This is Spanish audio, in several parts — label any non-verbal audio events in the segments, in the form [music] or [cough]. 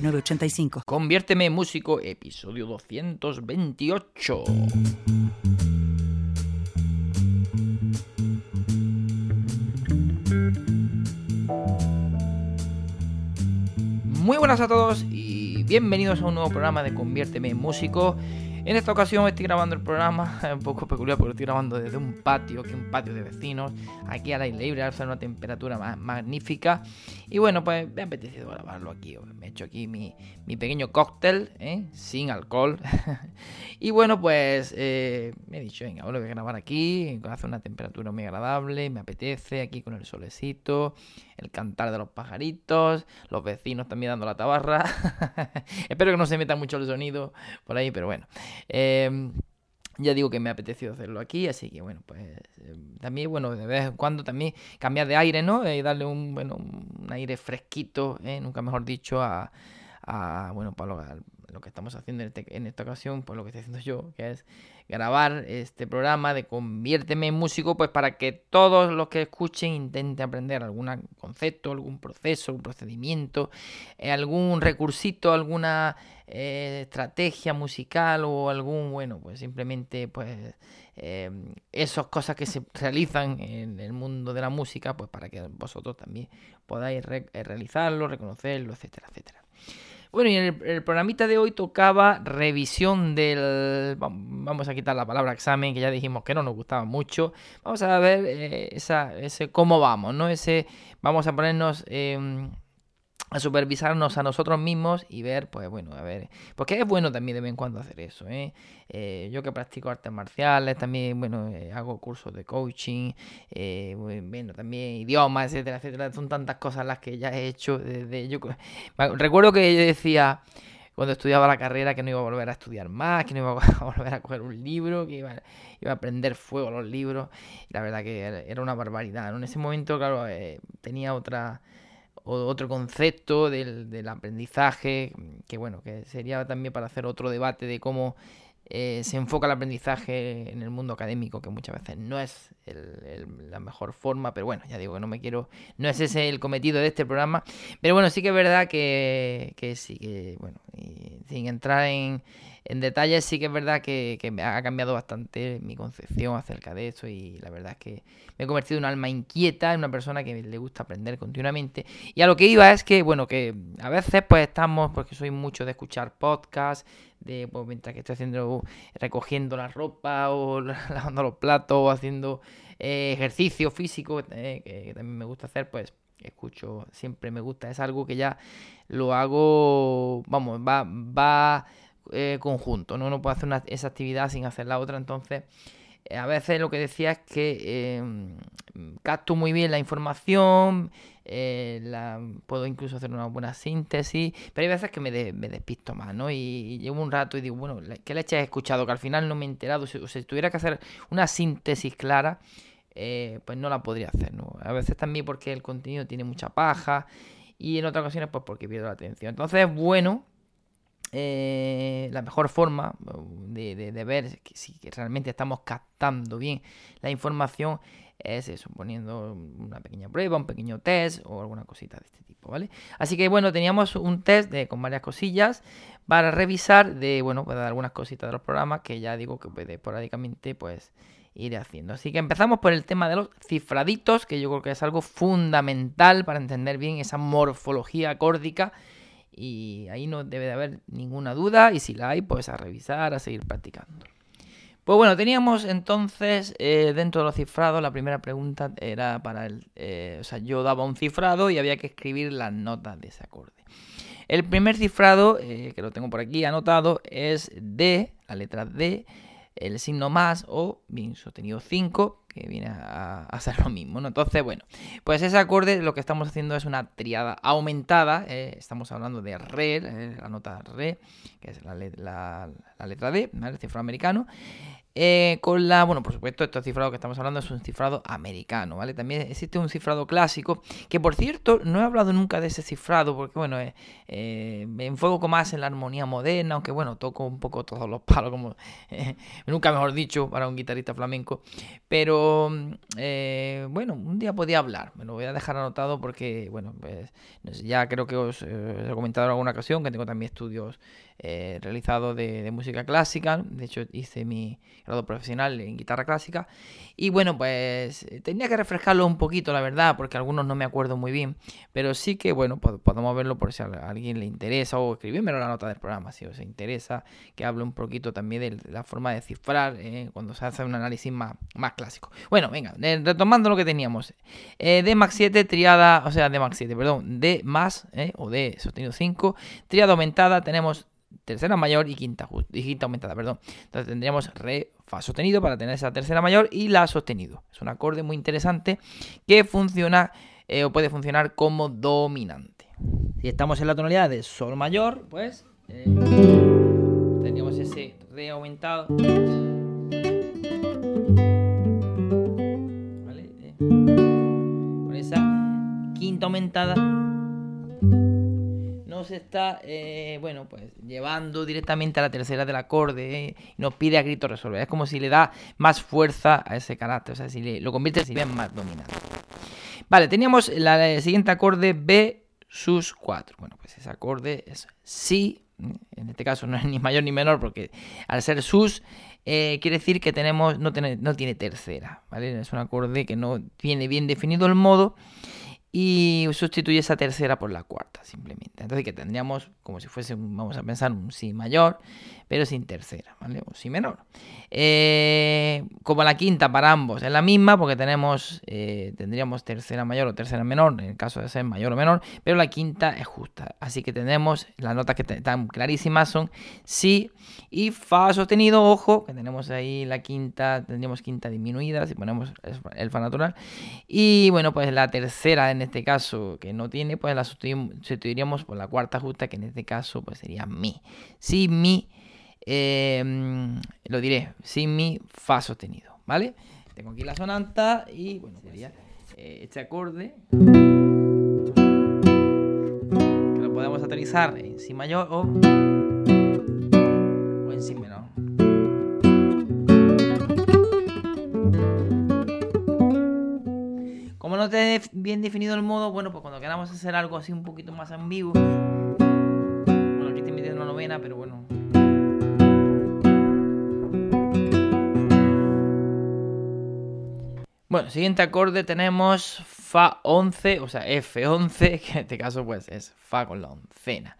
985. Conviérteme en músico, episodio 228. Muy buenas a todos y bienvenidos a un nuevo programa de Conviérteme en músico. En esta ocasión estoy grabando el programa, [laughs] un poco peculiar porque estoy grabando desde un patio, que un patio de vecinos, aquí al aire libre, hace una temperatura magnífica. Y bueno, pues me ha apetecido grabarlo aquí. Me he hecho aquí mi, pequeño cóctel, ¿eh? sin alcohol. [laughs] y bueno, pues eh, me he dicho, venga, ahora voy a grabar aquí, hace una temperatura muy agradable, me apetece, aquí con el solecito, el cantar de los pajaritos, los vecinos también dando la tabarra. [laughs] Espero que no se meta mucho el sonido por ahí, pero bueno. Em, ya digo que me ha apetecido hacerlo aquí, así que bueno, pues em, también, bueno, de vez en cuando también cambiar de aire, ¿no? Y darle un, bueno, un aire fresquito, ¿eh? nunca mejor dicho, a, a bueno, para lo, lo, que estamos haciendo en, este, en esta ocasión, pues lo que estoy haciendo yo, que es grabar este programa de Conviérteme en músico, pues para que todos los que escuchen intenten aprender algún concepto, algún proceso, un procedimiento, eh, algún recursito, alguna eh, estrategia musical o algún, bueno, pues simplemente pues eh, esas cosas que se realizan en el mundo de la música, pues para que vosotros también podáis realizarlo, reconocerlo, etcétera, etcétera. Bueno, y en el, programita de hoy tocaba revisión del... Vamos a quitar la palabra examen, que ya dijimos que no nos gustaba mucho. Vamos a ver eh, esa, ese cómo vamos, ¿no? Ese... Vamos a ponernos... Em, a supervisarnos a nosotros mismos y ver, pues bueno, a ver, porque es bueno también de vez en cuando hacer eso, ¿eh? eh yo que practico artes marciales, también, bueno, eh, hago cursos de coaching, eh, bueno, también idiomas, etcétera, etcétera, son tantas cosas las que ya he hecho desde, yo recuerdo que yo decía cuando estudiaba la carrera que no iba a volver a estudiar más, que no iba [laughs] a volver a coger un libro, que iba, a prender fuego los libros, la verdad que era una barbaridad, En ese momento, claro, tenía otra otro concepto del, aprendizaje, que bueno, que sería también para hacer otro debate de cómo eh, se enfoca el aprendizaje en el mundo académico, que muchas veces no es la mejor forma, pero bueno, ya digo que no me quiero, no es ese el cometido de este programa, pero bueno, sí que es verdad que, que sí, que bueno, sin entrar en, en detalles, sí que es verdad que, me ha cambiado bastante mi concepción acerca de eso y la verdad es que me he convertido en un alma inquieta, en una persona que le gusta aprender continuamente. Y a lo que iba es que, bueno, que a veces pues estamos, porque soy mucho de escuchar podcasts, de pues, mientras que estoy haciendo, recogiendo la ropa o [laughs] lavando los platos o haciendo eh, ejercicio físico, eh, que también me gusta hacer, pues escucho, siempre me gusta, es algo que ya lo hago, vamos, va, va eh, conjunto, ¿no? No puedo hacer esa actividad sin hacer la otra, entonces eh, a veces lo que decía es que em, capto muy bien la información, eh, la, puedo incluso hacer una buena síntesis, pero hay veces que me, despisto más, ¿no? Y, llevo un rato y digo, bueno, ¿qué leche he escuchado? Que al final no me he enterado, si tuviera que hacer una síntesis clara, pues no la podría hacer, ¿no? A veces también porque el contenido tiene mucha paja y en otras ocasiones pues porque pierdo la atención. Entonces es bueno eh, la mejor forma uh, de, ver si realmente estamos captando bien la información es eso, poniendo una pequeña prueba, un pequeño test o alguna cosita de este tipo, ¿vale? Así que bueno, teníamos un test de, con varias cosillas para revisar de, bueno, pues algunas cositas de los programas que ya digo que pues, esporádicamente pues iré haciendo. Así que empezamos por el tema de los cifraditos, que yo creo que es algo fundamental para entender bien esa morfología acórdica y ahí no debe de haber ninguna duda y si la hay, pues a revisar, a seguir practicando. Pues bueno, teníamos entonces eh, dentro de los cifrados, la primera pregunta era para el... Eh, o sea, yo daba un cifrado y había que escribir las notas de ese acorde. El primer cifrado, eh, que lo tengo por aquí anotado, es D, la letra D, el signo más o bien sostenido 5, viene a, hacer lo mismo, ¿no? Entonces, bueno, pues ese acorde lo que estamos haciendo es una triada aumentada, eh, estamos hablando de Re, eh, la nota Re, que es la, letra D. El cifrado americano, eh, con la, bueno, por supuesto, este cifrado que estamos hablando es un cifrado americano, ¿vale? También existe un cifrado clásico, que por cierto, no he hablado nunca de ese cifrado, porque bueno, eh, eh, me enfoco más en la armonía moderna, aunque bueno, toco un poco todos los palos, como [laughs] nunca mejor dicho, para un guitarrista flamenco. Pero bueno, un día podía hablar, me lo voy a dejar anotado porque, bueno, pues, ya creo que os he comentado en alguna ocasión que tengo también estudios eh, realizado de, música clásica. De hecho, hice mi grado profesional en guitarra clásica. Y bueno, pues eh, tenía que refrescarlo un poquito, la verdad, porque algunos no me acuerdo muy bien. Pero sí que, bueno, podemos verlo por si a alguien le interesa o escribírmelo la nota del programa, si os interesa, que hable un poquito también de la forma de cifrar eh, cuando se hace un análisis más, más clásico. Bueno, venga, retomando lo que teníamos. D Max 7, triada, o sea, D Max 7, perdón, D más, o D sostenido 5, triada aumentada, tenemos tercera mayor y quinta, y quinta aumentada, perdón. Entonces tendríamos re, fa sostenido para tener esa tercera mayor y la sostenido. Es un acorde muy interesante que funciona eh, o puede funcionar como dominante. Si estamos en la tonalidad de sol mayor, pues eh, tendríamos ese re aumentado. ¿Vale? Eh, con esa quinta aumentada nos está, eh, bueno, pues llevando directamente a la tercera del acorde eh, y nos pide a grito resolver. Es como si le da más fuerza a ese carácter, o sea, si le, lo convierte en más dominante. Vale, teníamos la, el siguiente acorde B sus 4. Bueno, pues ese acorde es Si, en este caso no es ni mayor ni menor, porque al ser sus eh, quiere decir que tenemos no tiene, no tiene tercera, ¿vale? Es un acorde que no tiene bien definido el modo y sustituye esa tercera por la cuarta, simplemente. Entonces que tendríamos como si fuese, vamos a pensar, un si mayor, pero sin tercera, ¿vale? O si menor. Eh, como la quinta para ambos es la misma, porque tenemos, eh, tendríamos tercera mayor o tercera menor, en el caso de ser mayor o menor, pero la quinta es justa. Así que tenemos, las notas que están clarísimas son si y fa sostenido, ojo, que tenemos ahí la quinta, tendríamos quinta disminuida, si ponemos el fa natural. Y bueno, pues la tercera en este caso que no tiene, pues la sustituiríamos por la cuarta justa, que en este caso pues sería mi. Si mi Em, lo diré, sin mi fa sostenido, ¿vale? Tengo aquí la sonanta y bueno, sería eh, este acorde que lo podemos aterrizar en si mayor o, o en si menor. Como no te bien definido el modo, bueno, pues cuando queramos hacer algo así un poquito más ambiguo, bueno, aquí estoy metiendo una novena, pero bueno, Bueno, siguiente acorde tenemos Fa 11, o sea, F11, [laughs] que en este caso pues es Fa con la oncena.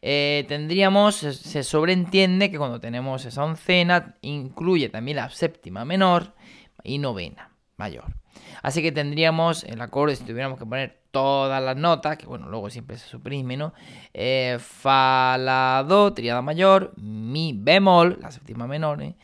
Eh, tendríamos, se sobreentiende que cuando tenemos esa oncena incluye también la séptima menor y novena mayor. Así que tendríamos el acorde, si tuviéramos que poner todas las notas, que bueno, luego siempre se suprime, ¿no? Eh, fa, la, do, triada mayor, mi bemol, la séptima menor, ¿eh?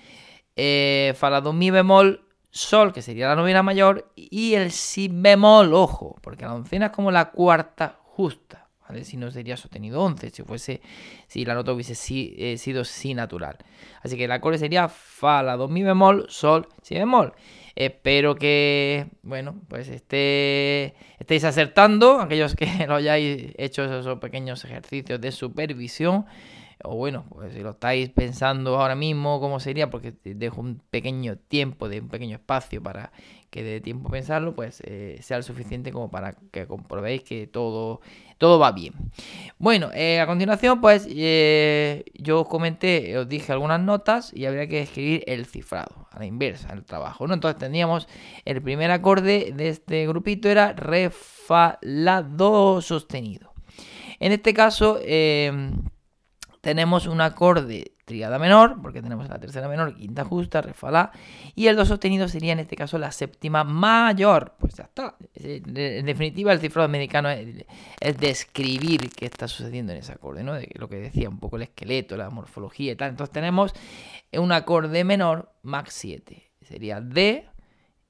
eh fa, la, do, mi bemol, sol, que sería la novena mayor, y el si bemol, ojo, porque la oncena es como la cuarta justa, ¿vale? Si no sería sostenido 11, si fuese, si la nota hubiese eh, sido si natural. Así que el acorde sería fa, la, mi bemol, sol, si bemol. Espero que, bueno, pues esté, estéis acertando, aquellos que [laughs] lo hayáis hecho esos pequeños ejercicios de supervisión o bueno, pues si lo estáis pensando ahora mismo, ¿cómo sería? Porque dejo un pequeño tiempo, de un pequeño espacio para que dé tiempo a pensarlo, pues eh, sea lo suficiente como para que comprobéis que todo, todo va bien. Bueno, eh, a continuación, pues eh, yo os comenté, os dije algunas notas y habría que escribir el cifrado, a la inversa, el trabajo, ¿no? Entonces tendríamos el primer acorde de este grupito era re, fa, la, do sostenido. En este caso, tenemos un acorde triada menor, porque tenemos la tercera menor, quinta justa, re, fa, la, y el do sostenido sería en este caso la séptima mayor. Pues ya está. En definitiva, el cifrado americano es, describir qué está sucediendo en ese acorde, ¿no? De lo que decía un poco el esqueleto, la morfología y tal. Entonces tenemos un acorde menor, max 7. Sería D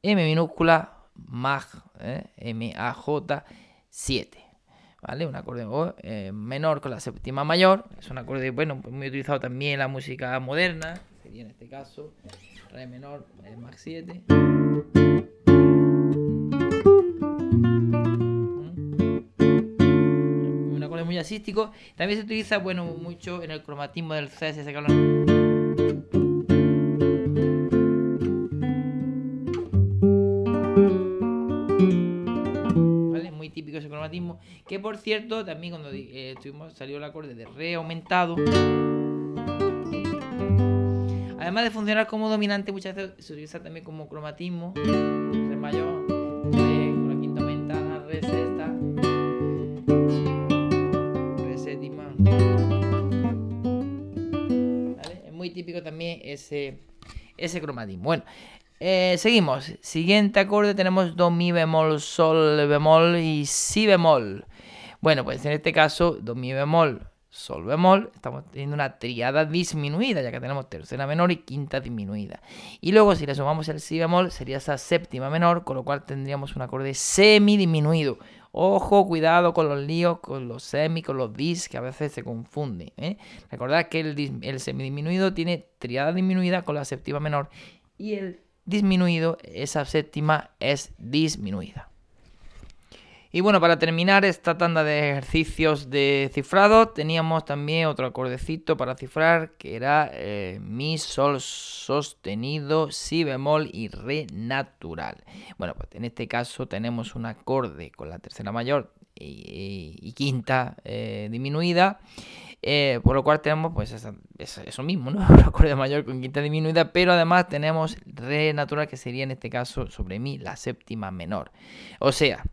M minúscula, MAJ, ¿eh? M-A-J, 7. ¿Vale? Un acorde eh, menor con la séptima mayor. Es un acorde, bueno, pues muy utilizado también en la música moderna. Sería en este caso Re menor, eh, MAJ 7. Un acorde muy asístico. También se utiliza, bueno, mucho en el cromatismo del CSS que Que por cierto, también cuando eh, estuvimos, salió el acorde de re aumentado. Además de funcionar como dominante, muchas veces se utiliza también como cromatismo. Re mayor, re con la quinta aumentada, re sexta, re séptima. Es muy típico también ese, ese cromatismo. Bueno, eh, seguimos. Siguiente acorde tenemos Do, Mi bemol, Sol bemol y Si bemol. Bueno, pues en este caso, Do, Mi bemol, Sol bemol, estamos teniendo una triada disminuida, ya que tenemos tercera menor y quinta disminuida. Y luego, si le sumamos el Si bemol, sería esa séptima menor, con lo cual tendríamos un acorde semi disminuido. Ojo, cuidado con los líos, con los semi, con los dis, que a veces se confunden. ¿eh? Recordad que el, el semidisminuido tiene triada disminuida con la séptima menor y el disminuido, esa séptima es disminuida. Y bueno, para terminar esta tanda de ejercicios de cifrado, teníamos también otro acordecito para cifrar, que era eh, Mi, Sol sostenido, Si bemol y Re natural. Bueno, pues en este caso tenemos un acorde con la tercera mayor y, quinta eh, disminuida. Eh, por lo cual tenemos pues eso mismo. [laughs] Un acorde mayor con quinta disminuida, pero además tenemos re natural que sería en este caso sobre mi la séptima menor. O sea,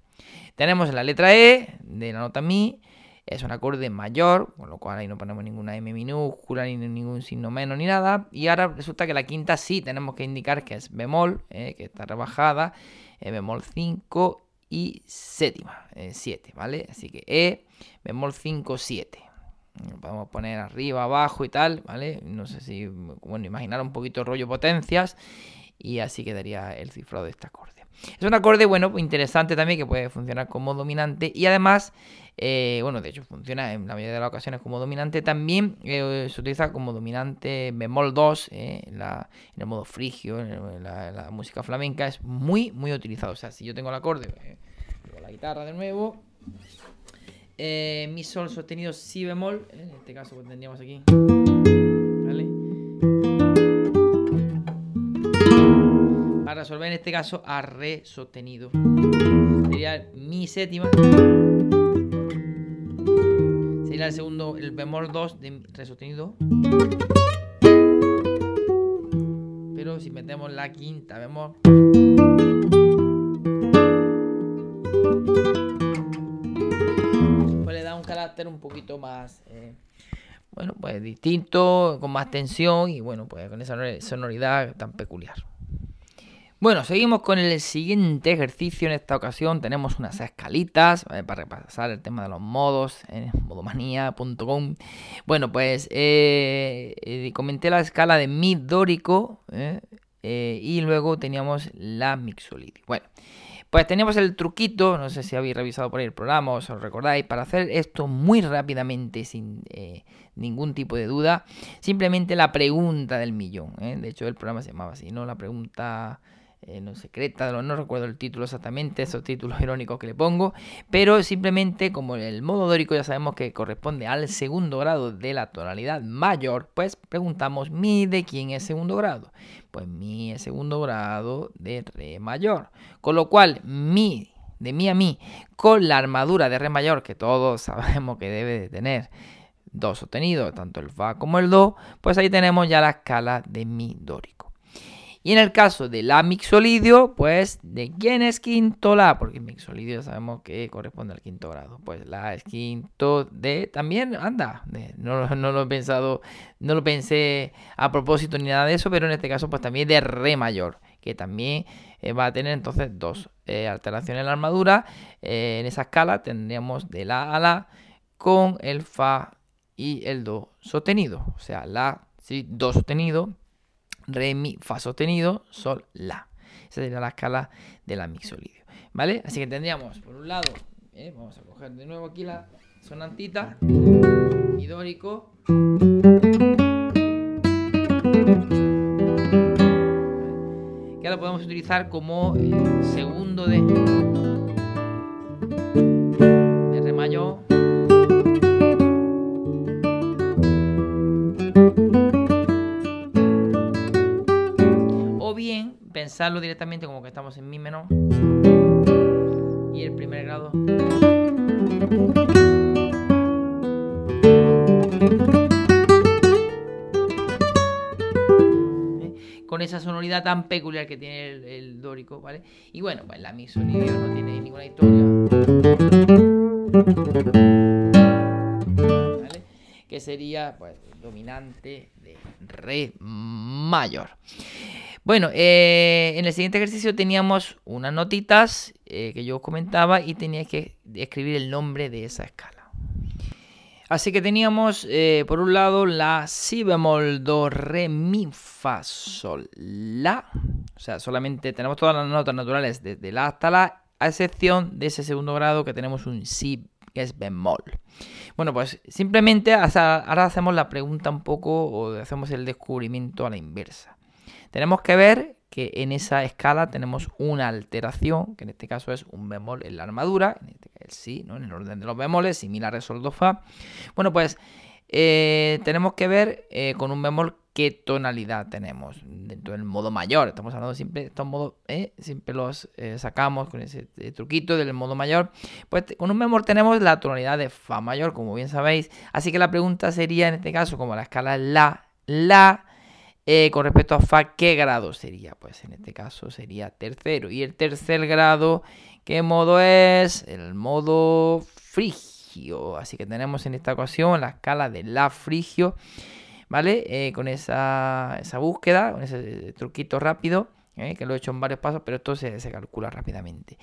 tenemos la letra E de la nota mi, es un acorde mayor, con lo cual ahí no ponemos ninguna M minúscula, ni ningún signo menos, ni nada. Y ahora resulta que la quinta sí tenemos que indicar que es bemol, eh, que está rebajada, eh, bemol 5 y séptima, 7, ¿vale? Así que E, bemol 5, 7 podemos poner arriba, abajo y tal, ¿vale? No sé si, bueno, imaginar un poquito rollo potencias y así quedaría el cifrado de este acorde. Es un acorde, bueno, interesante también que puede funcionar como dominante y además, eh, bueno, de hecho funciona en la mayoría de las ocasiones como dominante, también eh, se utiliza como dominante bemol 2 eh, en, el modo frigio, en, la, música flamenca, es muy, muy utilizado. O sea, si yo tengo el acorde, con la guitarra de nuevo, eh, mi sol sostenido si bemol, en este caso tendríamos aquí. Para resolver en este caso a re sostenido, sería mi séptima, sería el segundo, el bemol 2 de re sostenido, pero si metemos la quinta bemol un poquito más, eh, bueno, pues distinto, con más tensión y bueno, pues con esa sonoridad tan peculiar. Bueno, seguimos con el siguiente ejercicio. En esta ocasión tenemos unas escalitas eh, para repasar el tema de los modos en modomanía.com. Bueno, pues eh, comenté la escala de mi dórico y luego teníamos la mixolydic. Bueno, pues teníamos el truquito, no sé si habéis revisado por ahí el programa o os recordáis, para hacer esto muy rápidamente sin eh, ningún tipo de duda. Simplemente la pregunta del millón. ¿eh? De hecho el programa se llamaba así, ¿no? La pregunta eh, no secreta, no, recuerdo el título exactamente, esos títulos [laughs] irónicos que le pongo, pero simplemente como el modo dórico ya sabemos que corresponde al segundo grado de la tonalidad mayor, pues preguntamos mi de quién es segundo grado. Pues mi es segundo grado de re mayor, con lo cual mi de mi a mi con la armadura de re mayor que todos [laughs] sabemos que debe de tener do sostenido, tanto el fa como el do, pues ahí tenemos ya la escala de mi dórico. Y en el caso de la mixolidio, pues, ¿de quién es quinto la? Porque mixolidio sabemos que corresponde al quinto grado. Pues la es quinto de... También, anda, no, lo he pensado, no lo pensé a propósito ni nada de eso, pero en este caso, pues también de re mayor, que también eh, va a tener entonces dos eh, alteraciones en la armadura. Eh, en esa escala tendríamos de la a la con el fa y el do sostenido. O sea, la, sí, do sostenido re, mi, fa sostenido, sol, la. Esa sería la escala de la mixolidio. ¿Vale? Así que tendríamos, por un lado, eh, vamos a coger de nuevo aquí la sonantita, mi dórico. Que ahora podemos utilizar como segundo de, de re mayor. Pensarlo directamente como que estamos en mi menor y el primer grado. ¿Eh? Con esa sonoridad tan peculiar que tiene el, dórico, ¿vale? Y bueno, pues la mi sonido no tiene ninguna historia. Que sería, pues, dominante de re mayor. Bueno, eh, en el siguiente ejercicio teníamos unas notitas eh, que yo os comentaba y tenía que escribir el nombre de esa escala. Así que teníamos eh, por un lado la si bemol, do, re, mi, fa, sol, la. O sea, solamente tenemos todas las notas naturales desde la hasta la, a excepción de ese segundo grado que tenemos un si que es bemol. Bueno, pues simplemente ahora hacemos la pregunta un poco o hacemos el descubrimiento a la inversa. Tenemos que ver que en esa escala tenemos una alteración, que en este caso es un bemol en la armadura, en este caso sí, ¿no? en el orden de los bemoles, similar a sol, do, fa. Bueno, pues eh, tenemos que ver eh, con un bemol qué tonalidad tenemos dentro del modo mayor. Estamos hablando siempre de estos modos, ¿eh? siempre los sacamos con ese truquito del modo mayor. Pues con un bemol tenemos la tonalidad de fa mayor, como bien sabéis. Así que la pregunta sería en este caso, como la escala es la, la eh, con respecto a Fa, ¿qué grado sería? Pues en este caso sería tercero. Y el tercer grado, ¿qué modo es? El modo frigio. Así que tenemos en esta ocasión la escala de La frigio, ¿vale? Eh, con esa, esa, búsqueda, con ese truquito rápido. Eh, que lo he hecho en varios pasos, pero esto se, se, calcula rápidamente.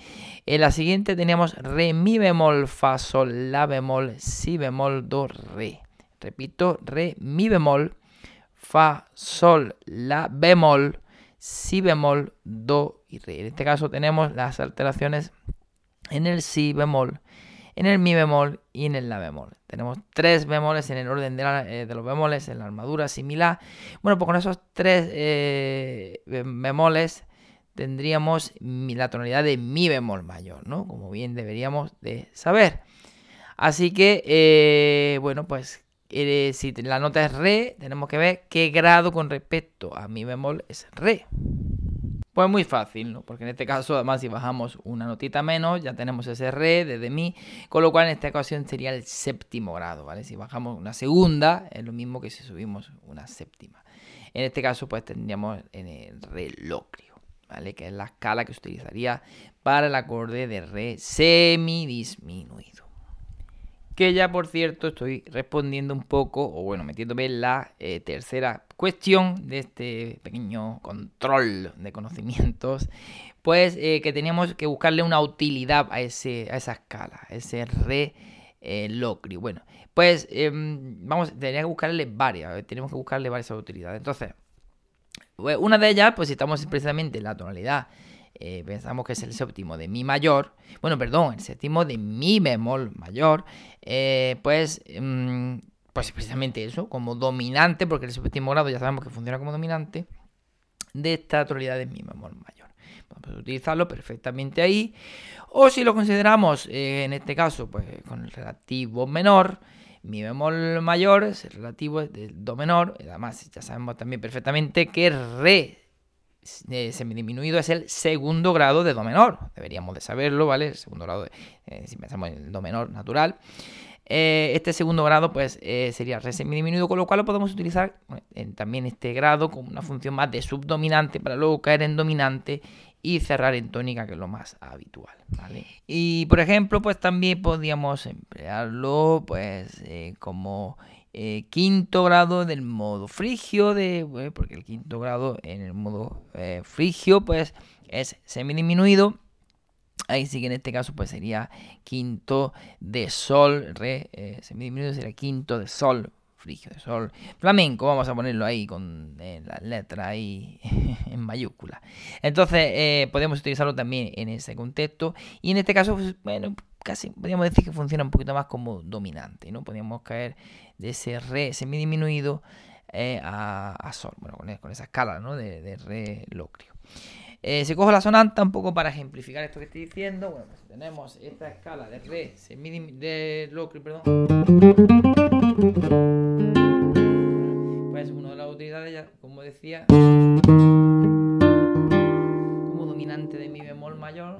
En la siguiente teníamos re, mi bemol, fa, sol, la bemol, si bemol, do, re. Repito, re, mi bemol, fa, sol, la bemol, si bemol, do y re. En este caso tenemos las alteraciones en el si bemol, en el mi bemol y en el la bemol. Tenemos tres bemoles en el orden de, eh, los bemoles en la armadura similar. Bueno, pues con esos tres eh, bemoles tendríamos la tonalidad de mi bemol mayor, ¿no? Como bien deberíamos de saber. Así que, eh, bueno, pues si la nota es re, tenemos que ver qué grado con respecto a mi bemol es re. Pues muy fácil, ¿no? Porque en este caso, además, si bajamos una notita menos, ya tenemos ese re desde mi, con lo cual en esta ocasión sería el séptimo grado, ¿vale? Si bajamos una segunda, es lo mismo que si subimos una séptima. En este caso, pues tendríamos en el re locrio, ¿vale? Que es la escala que se utilizaría para el acorde de re semidisminuido que ya por cierto estoy respondiendo un poco, o bueno, metiéndome en la eh, tercera cuestión de este pequeño control de conocimientos, pues eh, que teníamos que buscarle una utilidad a, ese, a esa escala, a ese re eh, locrio. Bueno, pues em, vamos, tenía que buscarle varias, tenemos que buscarle varias utilidades. Entonces, una de ellas, pues estamos precisamente en la tonalidad eh, pensamos que es el séptimo de mi mayor, bueno, perdón, el séptimo de mi bemol mayor, eh, pues, mm, pues precisamente eso, como dominante, porque el séptimo grado ya sabemos que funciona como dominante, de esta tonalidad de mi bemol mayor. Podemos utilizarlo perfectamente ahí, o si lo consideramos eh, en este caso, pues con el relativo menor, mi bemol mayor es el relativo del do menor, además ya sabemos también perfectamente que re eh, semidisminuido es el segundo grado de do menor. Deberíamos de saberlo, ¿vale? El segundo grado, de, eh, si pensamos en el do menor natural. Eh, este segundo grado pues sería re semidisminuido, con lo cual lo podemos utilizar en, también este grado como una función más de subdominante para luego caer en dominante y cerrar en tónica, que es lo más habitual. ¿vale? Y por ejemplo, pues también podríamos emplearlo pues como eh, quinto grado del modo frigio, de, eh, porque el quinto grado en el modo eh, frigio pues es semidisminuido. Ahí sí que en este caso pues sería quinto de sol, re semidisminuido sería quinto de sol, frigio de sol flamenco, vamos a ponerlo ahí con eh, las letras ahí [laughs] en mayúscula. Entonces eh, podemos utilizarlo también en ese contexto y en este caso, pues, bueno, casi podríamos decir que funciona un poquito más como dominante, ¿no? Podríamos caer de ese re semidisminuido eh, a, sol, bueno, con, esa escala ¿no? de, de re locrio. Eh, si cojo la sonanta un poco para ejemplificar esto que estoy diciendo, bueno, pues tenemos esta escala de re de locrio, perdón. Pues una de las utilidades, ya, como decía, como dominante de mi bemol mayor.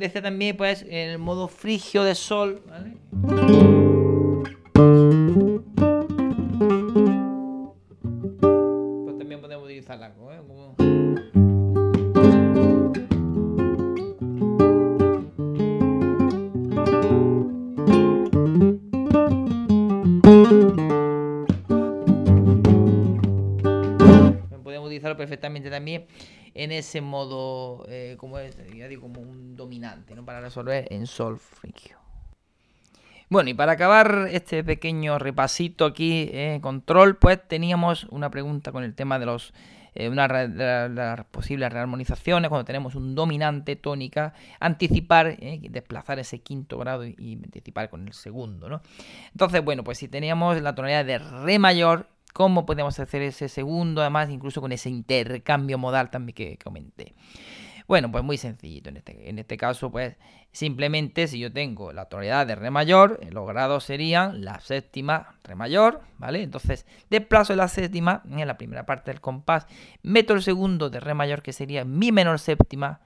decía también, pues, en el modo frigio de sol, utilizarlo perfectamente también en ese modo, eh, como ya digo, como un dominante, ¿no? Para resolver en sol frigio. Bueno, y para acabar este pequeño repasito aquí, eh, control, pues teníamos una pregunta con el tema de los eh, una las posibles rearmonizaciones, cuando tenemos un dominante tónica, anticipar, desplazar ese quinto grado y, y, anticipar con el segundo, ¿no? Entonces, bueno, pues si teníamos la tonalidad de re mayor, cómo podemos hacer ese segundo, además incluso con ese intercambio modal también que comenté. Bueno, pues muy sencillito en este, en este caso, pues simplemente si yo tengo la tonalidad de re mayor, los grados serían la séptima re mayor, ¿vale? Entonces desplazo la séptima en la primera parte del compás, meto el segundo de re mayor que sería mi menor séptima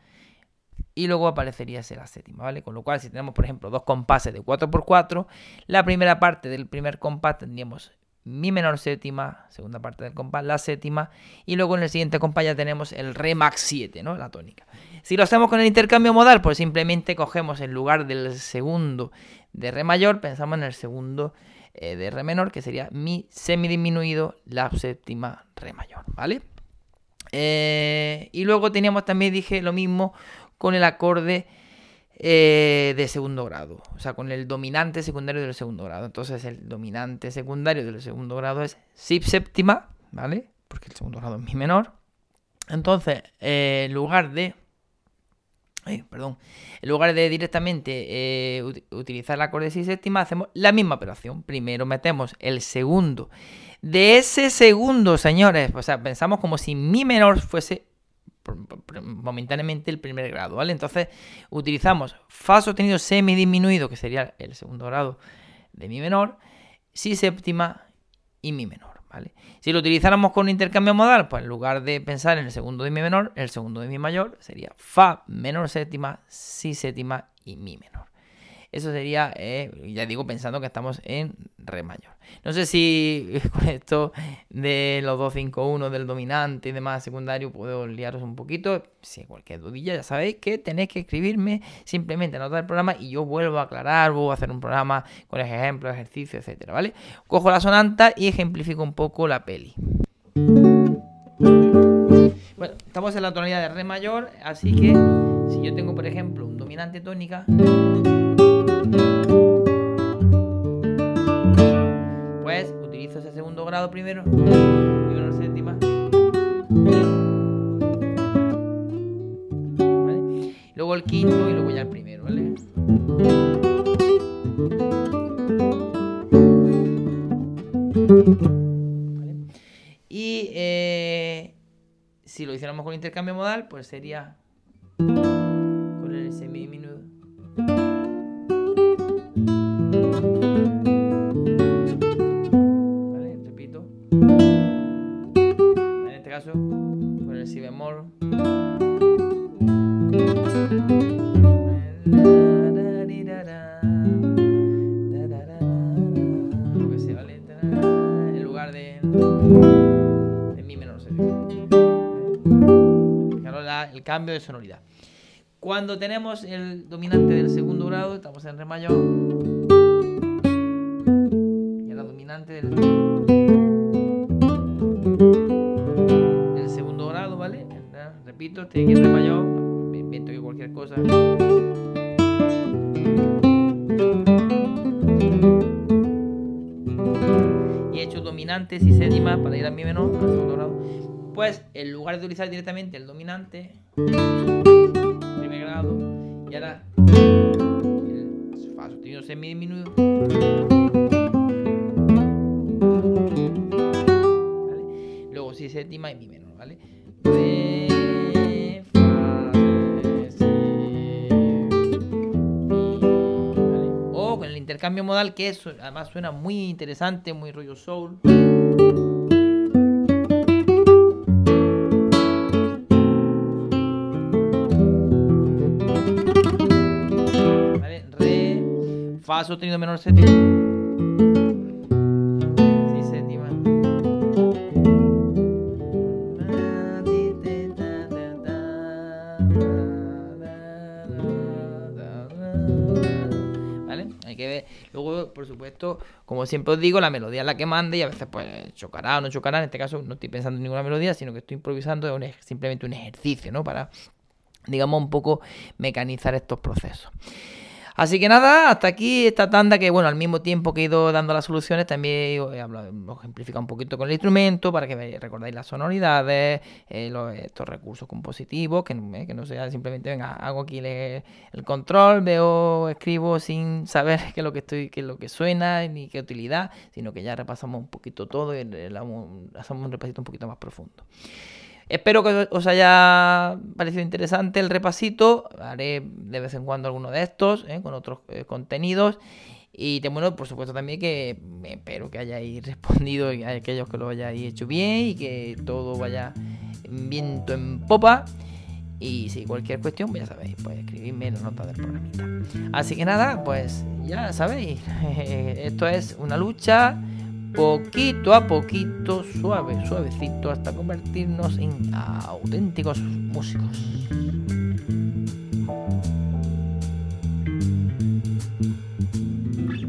y luego aparecería ese la séptima, ¿vale? Con lo cual si tenemos por ejemplo dos compases de 4x4, la primera parte del primer compás tendríamos mi menor séptima, segunda parte del compás, la séptima, y luego en el siguiente compás ya tenemos el re max 7, ¿no? La tónica. Si lo hacemos con el intercambio modal, pues simplemente cogemos en lugar del segundo de re mayor, pensamos en el segundo eh, de re menor, que sería mi semidisminuido, la séptima re mayor, ¿vale? Eh, y luego teníamos también, dije, lo mismo con el acorde eh, de segundo grado, o sea, con el dominante secundario del segundo grado. Entonces, el dominante secundario del segundo grado es si séptima, ¿vale? Porque el segundo grado es mi menor. Entonces, eh, en lugar de. perdón. En lugar de directamente eh, utilizar el acorde si séptima, hacemos la misma operación. Primero metemos el segundo. De ese segundo, señores, o sea, pensamos como si mi menor fuese momentáneamente el primer grado, ¿vale? Entonces utilizamos Fa sostenido semidisminuido, que sería el segundo grado de Mi menor, Si séptima y Mi menor, ¿vale? Si lo utilizáramos con intercambio modal, pues en lugar de pensar en el segundo de Mi menor, el segundo de Mi mayor sería Fa menor séptima, Si séptima y Mi menor. Eso sería, eh, ya digo, pensando que estamos en re mayor. No sé si [laughs] con esto de los 251 del dominante y demás secundario puedo liaros un poquito. Si cualquier dudilla, ya sabéis que tenéis que escribirme simplemente anotar el programa y yo vuelvo a aclarar, vuelvo a hacer un programa con ejemplos, ejercicios, etcétera, ¿vale? Cojo la sonanta y ejemplifico un poco la peli. Bueno, estamos en la tonalidad de re mayor, así que si yo tengo, por ejemplo, un dominante tónica. primero y menor séptima. Luego el quinto y luego ya el primero, ¿vale? Y eh, si lo hiciéramos con intercambio modal, pues sería cambio de sonoridad. Cuando tenemos el dominante del segundo grado, estamos en re mayor. Y ahora dominante del, segundo grado, ¿vale? Repito, estoy aquí en re mayor. Invento que cualquier cosa. En lugar de utilizar directamente el dominante, primer grado, y ahora el fa sostenido semidiminuto, ¿vale? Luego si séptima y mi menor, ¿vale? Re, fa, re, si, ¿vale? O con el intercambio modal que eso además suena muy interesante, muy rollo soul. Fa sostenido menor séptima. Si séptima. ¿Vale? Hay que ver. Luego, por supuesto, como siempre os digo, la melodía es la que manda y a veces pues chocará o no chocará. En este caso no estoy pensando en ninguna melodía, sino que estoy improvisando, es simplemente un ejercicio, ¿no? Para, digamos, un poco mecanizar estos procesos. Así que nada, hasta aquí esta tanda que, bueno, al mismo tiempo que he ido dando las soluciones, también hablado, he ejemplificado un poquito con el instrumento para que recordáis las sonoridades, eh, los- estos recursos compositivos, eh, que no sea simplemente, venga, hago aquí le- el control, veo, escribo sin saber [laughs] qué es lo que estoy, qué es lo que suena, ni qué utilidad, sino que ya repasamos un poquito todo y hacemos un repasito un poquito más profundo. Espero que os haya parecido interesante el repasito. Haré de vez en cuando alguno de estos ¿eh? con otros eh, contenidos. Y te- bueno, por supuesto también que espero que hayáis respondido a aquellos que lo hayáis hecho bien y que todo vaya viento en popa. Y si cualquier cuestión, pues ya sabéis, pues escribidme en la nota del programita. Así que nada, pues ya sabéis, [laughs] esto es una lucha poquito a poquito, suave, suavecito, hasta convertirnos en auténticos músicos.